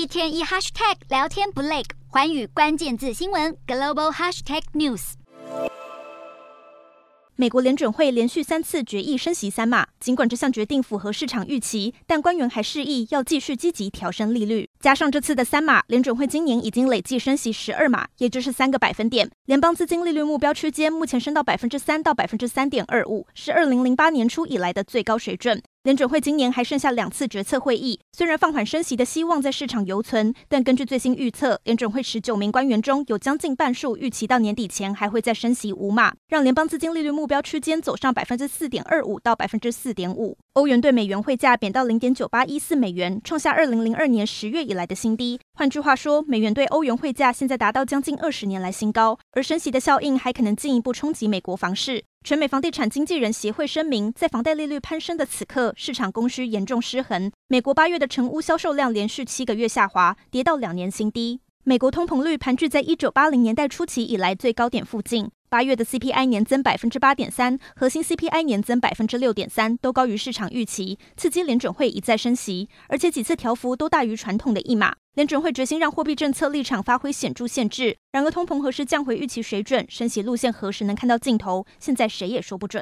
一天一 hashtag 聊天不累，环宇关键字新闻 global hashtag news。美国联准会连续三次决议升息三码，尽管这项决定符合市场预期，但官员还示意要继续积极调升利率。加上这次的三码，联准会今年已经累计升息十二码，也就是三个百分点。联邦资金利率目标区间目前升到百分之三到百分之三点二五，是二零零八年初以来的最高水准。联准会今年还剩下两次决策会议，虽然放缓升息的希望在市场犹存，但根据最新预测，联准会十九名官员中有将近半数预期到年底前还会再升息五码，让联邦资金利率目标区间走上百分之四点二五到百分之四点五。欧元兑美元汇价贬到零点九八一四美元，创下二零零二年十月以来的新低。换句话说，美元兑欧元汇价现在达到将近二十年来新高，而升息的效应还可能进一步冲击美国房市。全美房地产经纪人协会声明，在房贷利率攀升的此刻，市场供需严重失衡。美国八月的成屋销售量连续七个月下滑，跌到两年新低。美国通膨率盘踞在一九八零年代初期以来最高点附近。八月的 CPI 年增百分之八点三，核心 CPI 年增百分之六点三，都高于市场预期，刺激联准会一再升息，而且几次调幅都大于传统的一码。联准会决心让货币政策立场发挥显著限制，然而通膨何时降回预期水准，升息路线何时能看到尽头，现在谁也说不准。